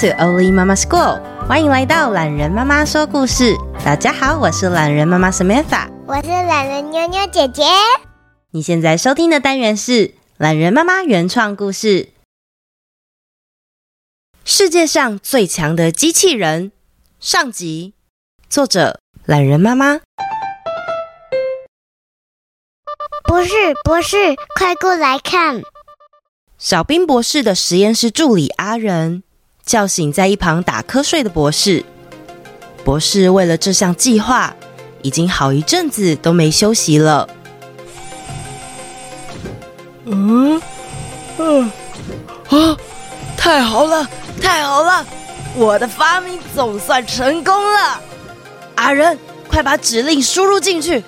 To Oli Mama School，欢迎来到懒人妈妈说故事。大家好，我是懒人妈妈 Samantha，我是懒人妞妞姐姐。你现在收听的单元是懒人妈妈原创故事，《世界上最强的机器人》上集，作者懒人妈妈。博士，博士，快过来看！小兵博士的实验室助理阿仁叫醒在一旁打瞌睡的博士。博士为了这项计划，已经好一阵子都没休息了。嗯，嗯，啊，太好了，太好了！我的发明总算成功了。阿仁，快把指令输入进去。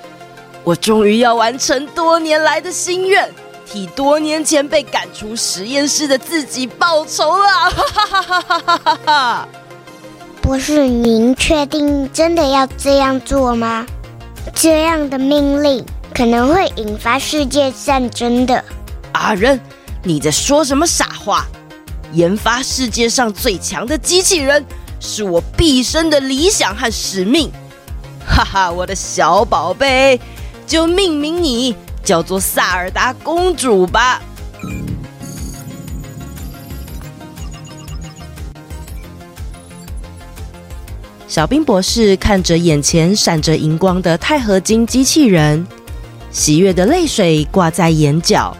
我终于要完成多年来的心愿，替多年前被赶出实验室的自己报仇了。哈哈哈哈哈哈，博士您确定真的要这样做吗？这样的命令可能会引发世界战争的。阿仁，你在说什么傻话？研发世界上最强的机器人是我毕生的理想和使命。哈哈，我的小宝贝，就命名你。叫做萨尔达公主吧。小冰博士看着眼前闪着荧光的钛合金机器人，喜悦的泪水挂在眼角。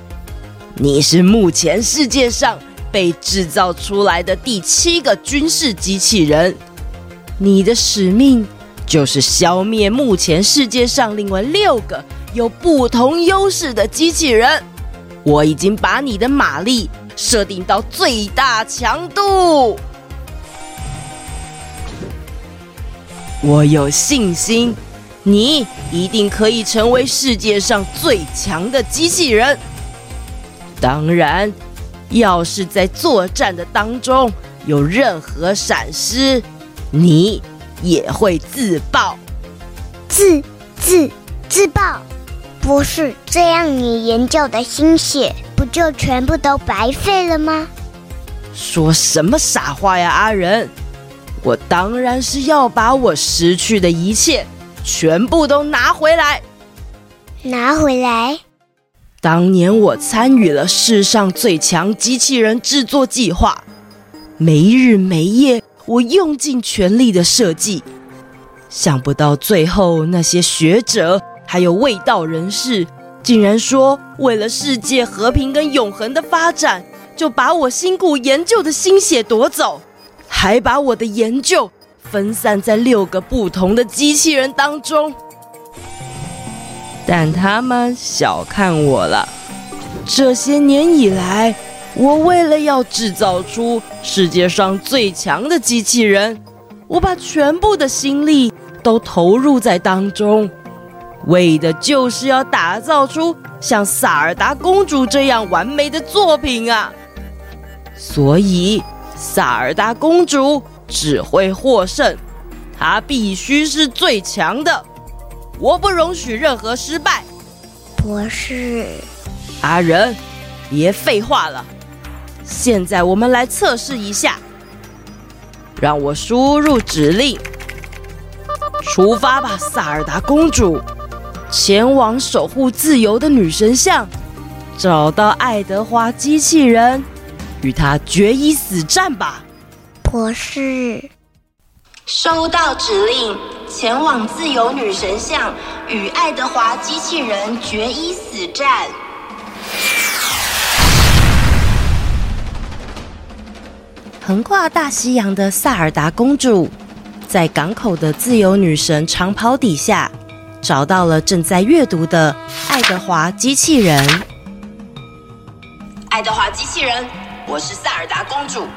你是目前世界上被制造出来的第七个军事机器人，你的使命，就是消灭目前世界上另外六个有不同优势的机器人。我已经把你的马力设定到最大强度。我有信心，你一定可以成为世界上最强的机器人。当然，要是在作战的当中有任何闪失，你。也会自爆，自自自爆，不是这样，你研究的心血不就全部都白费了吗？说什么傻话呀，阿仁！我当然是要把我失去的一切全部都拿回来。拿回来？当年我参与了世上最强机器人制作计划，没日没夜。我用尽全力的设计，想不到最后那些学者还有卫道人士，竟然说为了世界和平跟永恒的发展，就把我辛苦研究的心血夺走，还把我的研究分散在六个不同的机器人当中。但他们小看我了，这些年以来。我为了要制造出世界上最强的机器人，我把全部的心力都投入在当中，为的就是要打造出像萨尔达公主这样完美的作品啊！所以，萨尔达公主只会获胜，她必须是最强的，我不容许任何失败。博士，阿仁，别废话了。现在我们来测试一下，让我输入指令，出发吧，萨尔达公主，前往守护自由的女神像，找到爱德华机器人，与他决一死战吧。博士，收到指令，前往自由女神像，与爱德华机器人决一死战。横跨大西洋的萨尔达公主，在港口的自由女神长袍底下，找到了正在阅读的爱德华机器人。爱德华机器人，我是萨尔达公主，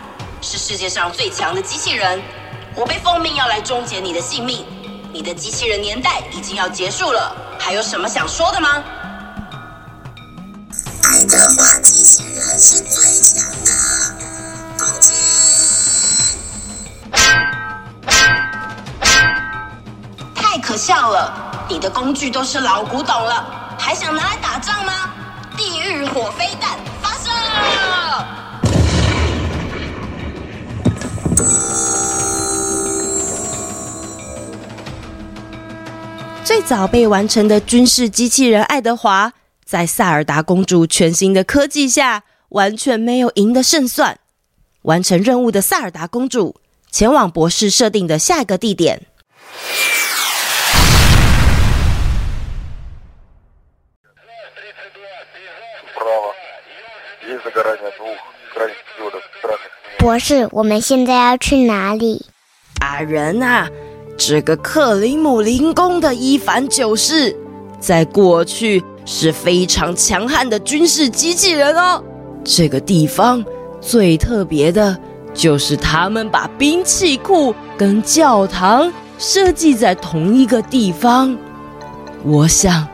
是世界上最强的机器人。我被奉命要来终结你的性命，你的机器人年代已经要结束了，还有什么想说的吗？爱德华机器人是最强的。太可笑了！你的工具都是老古董了还想拿来打仗吗？地狱火飞弹发射！最早被完成的军事机器人爱德华在萨尔达公主全新的科技下完全没有赢的胜算完成任务的萨尔达公主前往博士设定的下一个地点。博士，我们现在要去哪里？阿仁啊，这个克里姆林宫的伊凡九世，在过去是非常强悍的军事机器人哦。这个地方最特别的就是他们把兵器库跟教堂设计在同一个地方。我想，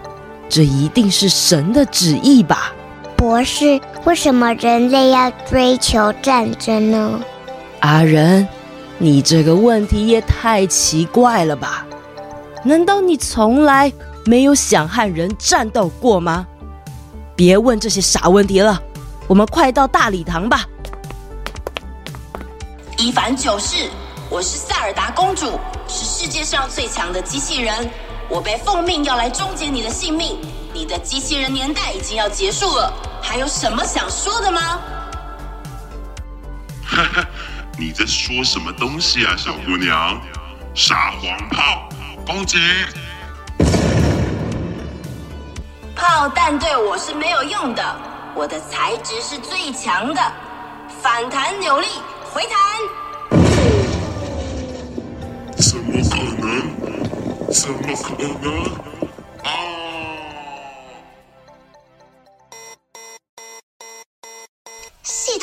这一定是神的旨意吧。博士，为什么人类要追求战争呢？阿仁，你这个问题也太奇怪了吧？难道你从来没有想和人战斗过吗？别问这些傻问题了，我们快到大礼堂吧。伊凡九世，我是塞尔达公主，是世界上最强的机器人，我被奉命要来终结你的性命。你的机器人年代已经要结束了，还有什么想说的吗？哈哈，你在说什么东西啊，小姑娘？傻黄炮，攻击！炮弹对我是没有用的，我的材质是最强的，反弹扭力，回弹。怎么可能？怎么可能？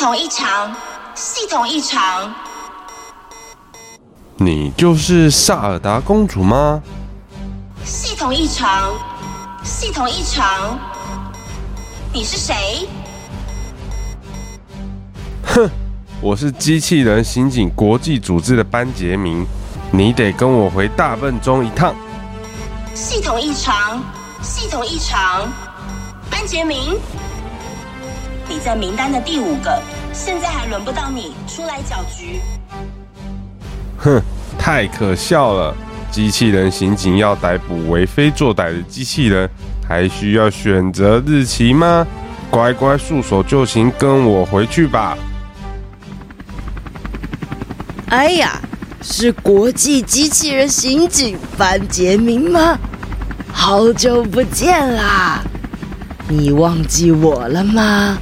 统异常，系统异常。你就是萨尔达公主吗？系统异常，系统异常。你是谁？哼，我是机器人刑警国际组织的班杰明，你得跟我回大笨钟一趟。系统异常，系统异常。班杰明。你在名单的第五个，现在还轮不到你出来搅局。哼，太可笑了！机器人刑警要逮捕为非作歹的机器人，还需要选择日期吗？乖乖束手就擒，跟我回去吧。哎呀，是国际机器人刑警班杰明吗？好久不见啦！你忘记我了吗？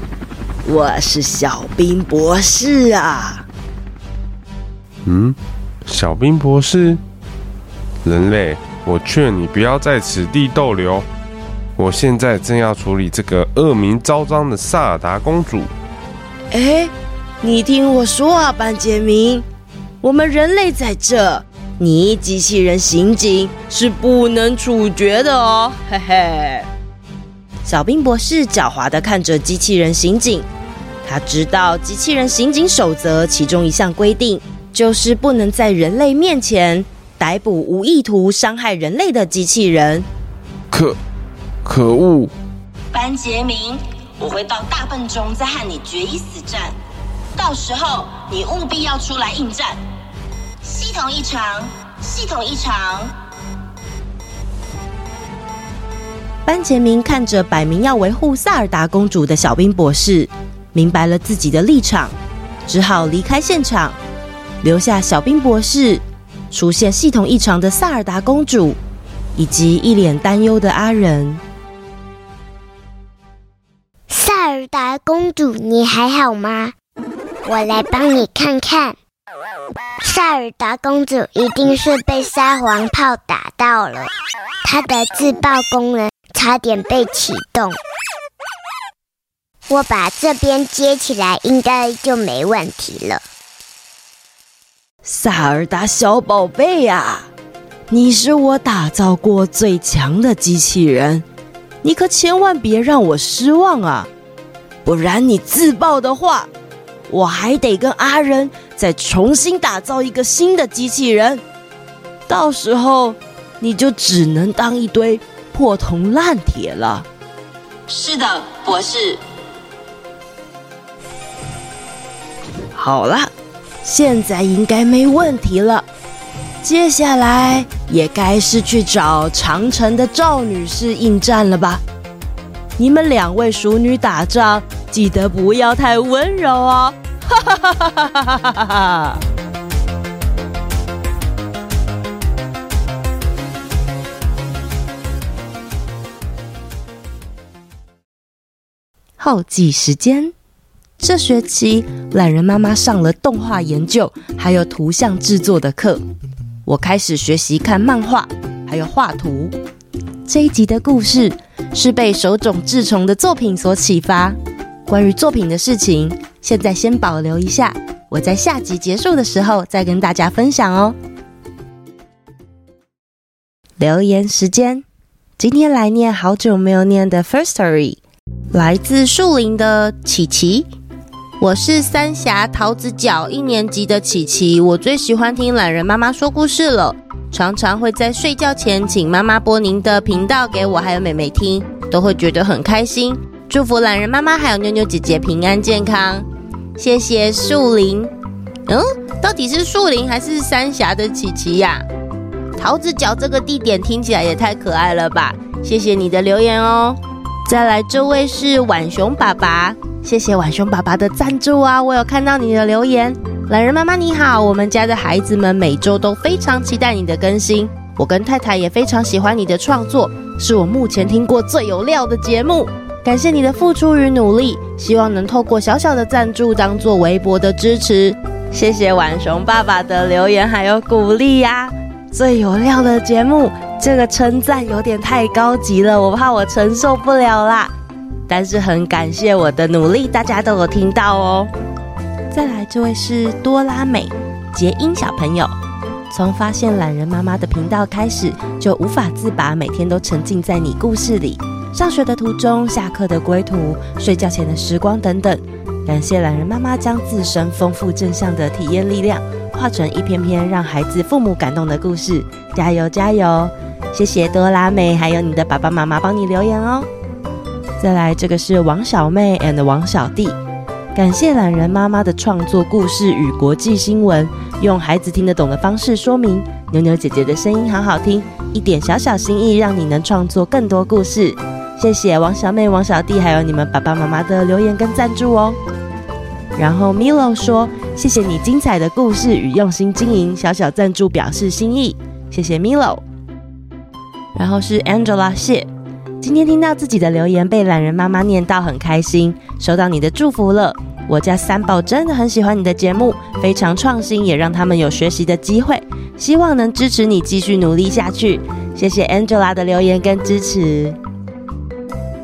我是小兵博士啊！嗯，小兵博士，人类，我劝你不要在此地逗留。我现在正要处理这个恶名昭彰的萨尔达公主。哎，你听我说啊，班杰明，我们人类在这，你机器人刑警是不能处决的哦。嘿嘿。小兵博士狡猾的看着机器人刑警。他知道机器人刑警守则其中一项规定，就是不能在人类面前逮捕无意图伤害人类的机器人。可，可恶！班杰明，我会到大笨钟再和你决一死战，到时候你务必要出来应战。系统异常，系统异常。班杰明看着摆明要维护萨尔达公主的小兵博士。明白了自己的立场，只好离开现场，留下小兵博士、出现系统异常的萨尔达公主，以及一脸担忧的阿仁。萨尔达公主，你还好吗？我来帮你看看。萨尔达公主一定是被沙皇炮打到了，她的自爆功能差点被启动。我把这边接起来，应该就没问题了。萨尔达小宝贝呀，你是我打造过最强的机器人，你可千万别让我失望啊！不然你自爆的话，我还得跟阿仁再重新打造一个新的机器人，到时候你就只能当一堆破铜烂铁了。是的，博士。好了，现在应该没问题了。接下来也该是去找长城的赵女士应战了吧？你们两位淑女打仗，记得不要太温柔哦！哈哈哈哈哈哈哈哈哈！后记时间，这学期懒人妈妈上了动画研究还有图像制作的课，我开始学习看漫画还有画图。这一集的故事是被手冢治虫的作品所启发。关于作品的事情，现在先保留一下，我在下集结束的时候再跟大家分享哦。留言时间，今天来念好久没有念的 Firstory，来自树林的琪琪。我是三峡桃子角一年级的琪琪，我最喜欢听懒人妈妈说故事了。常常会在睡觉前请妈妈播您的频道给我还有妹妹听，都会觉得很开心。祝福懒人妈妈还有妞妞姐姐平安健康，谢谢树林。嗯，到底是树林还是三峡的琪琪呀？桃子角这个地点听起来也太可爱了吧！谢谢你的留言哦。再来，这位是晚熊爸爸，谢谢浣熊爸爸的赞助啊！我有看到你的留言。懒人妈妈你好，我们家的孩子们每周都非常期待你的更新。我跟太太也非常喜欢你的创作，是我目前听过最有料的节目。感谢你的付出与努力，希望能透过小小的赞助当做微薄的支持。谢谢浣熊爸爸的留言还有鼓励呀！最有料的节目，这个称赞有点太高级了，我怕我承受不了啦。但是很感谢我的努力，大家都有听到哦。再来，这位是多拉美杰英小朋友。从发现懒人妈妈的频道开始，就无法自拔，每天都沉浸在你故事里。上学的途中、下课的归途、睡觉前的时光等等。感谢懒人妈妈将自身丰富正向的体验力量，化成一篇篇让孩子、父母感动的故事。加油，加油！谢谢多拉美，还有你的爸爸妈妈帮你留言哦。再来，这个是王小妹 and 王小弟。感谢懒人妈妈的创作故事与国际新闻，用孩子听得懂的方式说明。牛牛姐姐的声音好好听，一点小小心意，让你能创作更多故事。谢谢王小妹、王小弟，还有你们爸爸妈妈的留言跟赞助哦。然后 Milo 说：“谢谢你精彩的故事与用心经营，小小赞助表示心意。”谢谢 Milo。然后是 Angela 谢，今天听到自己的留言被懒人妈妈念到，很开心，收到你的祝福了。我家三宝真的很喜欢你的节目，非常创新，也让他们有学习的机会。希望能支持你继续努力下去。谢谢 Angela 的留言跟支持。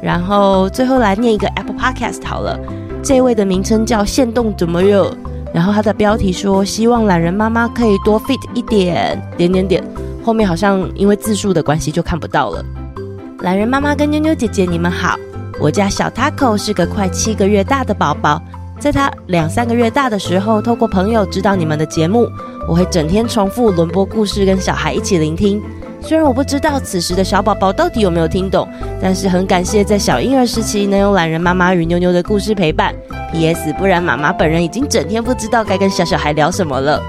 然后最后来念一个 Apple Podcast 好了，这位的名称叫限动怎么样？然后他的标题说希望懒人妈妈可以多 fit 一点点点点，后面好像因为字数的关系就看不到了。懒人妈妈跟妞妞姐姐你们好，我家小 Taco 是个快七个月大的宝宝。在他两三个月大的时候，透过朋友知道你们的节目，我会整天重复轮播故事，跟小孩一起聆听。虽然我不知道此时的小宝宝到底有没有听懂，但是很感谢在小婴儿时期能有懒人妈妈与妞妞的故事陪伴。P.S. 不然妈妈本人已经整天不知道该跟小小孩聊什么了。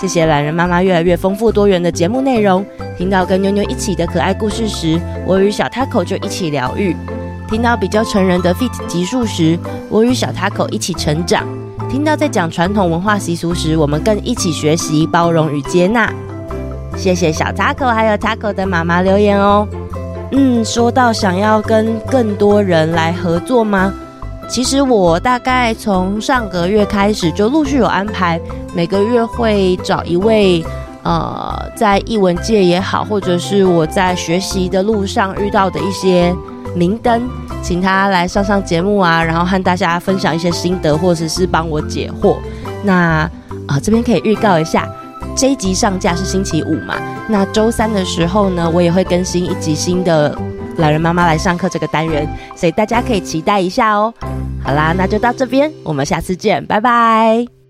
谢谢懒人妈妈越来越丰富多元的节目内容，听到跟妞妞一起的可爱故事时，我与小 Taco 就一起疗愈。听到比较成人的 Fit 集数时，我与小 Taco 一起成长；听到在讲传统文化习俗时，我们更一起学习包容与接纳。谢谢小 Taco 还有 Taco 的妈妈留言哦。嗯，说到想要跟更多人来合作吗？其实我大概从上个月开始就陆续有安排，每个月会找一位呃，在译文界也好，或者是我在学习的路上遇到的一些。明灯，请他来上上节目啊，然后和大家分享一些心得，或者是帮我解惑。那啊、呃，这边可以预告一下，这一集上架是星期五嘛？那周三的时候呢，我也会更新一集新的《老人妈妈来上课》这个单元，所以大家可以期待一下哦。好啦，那就到这边，我们下次见，拜拜。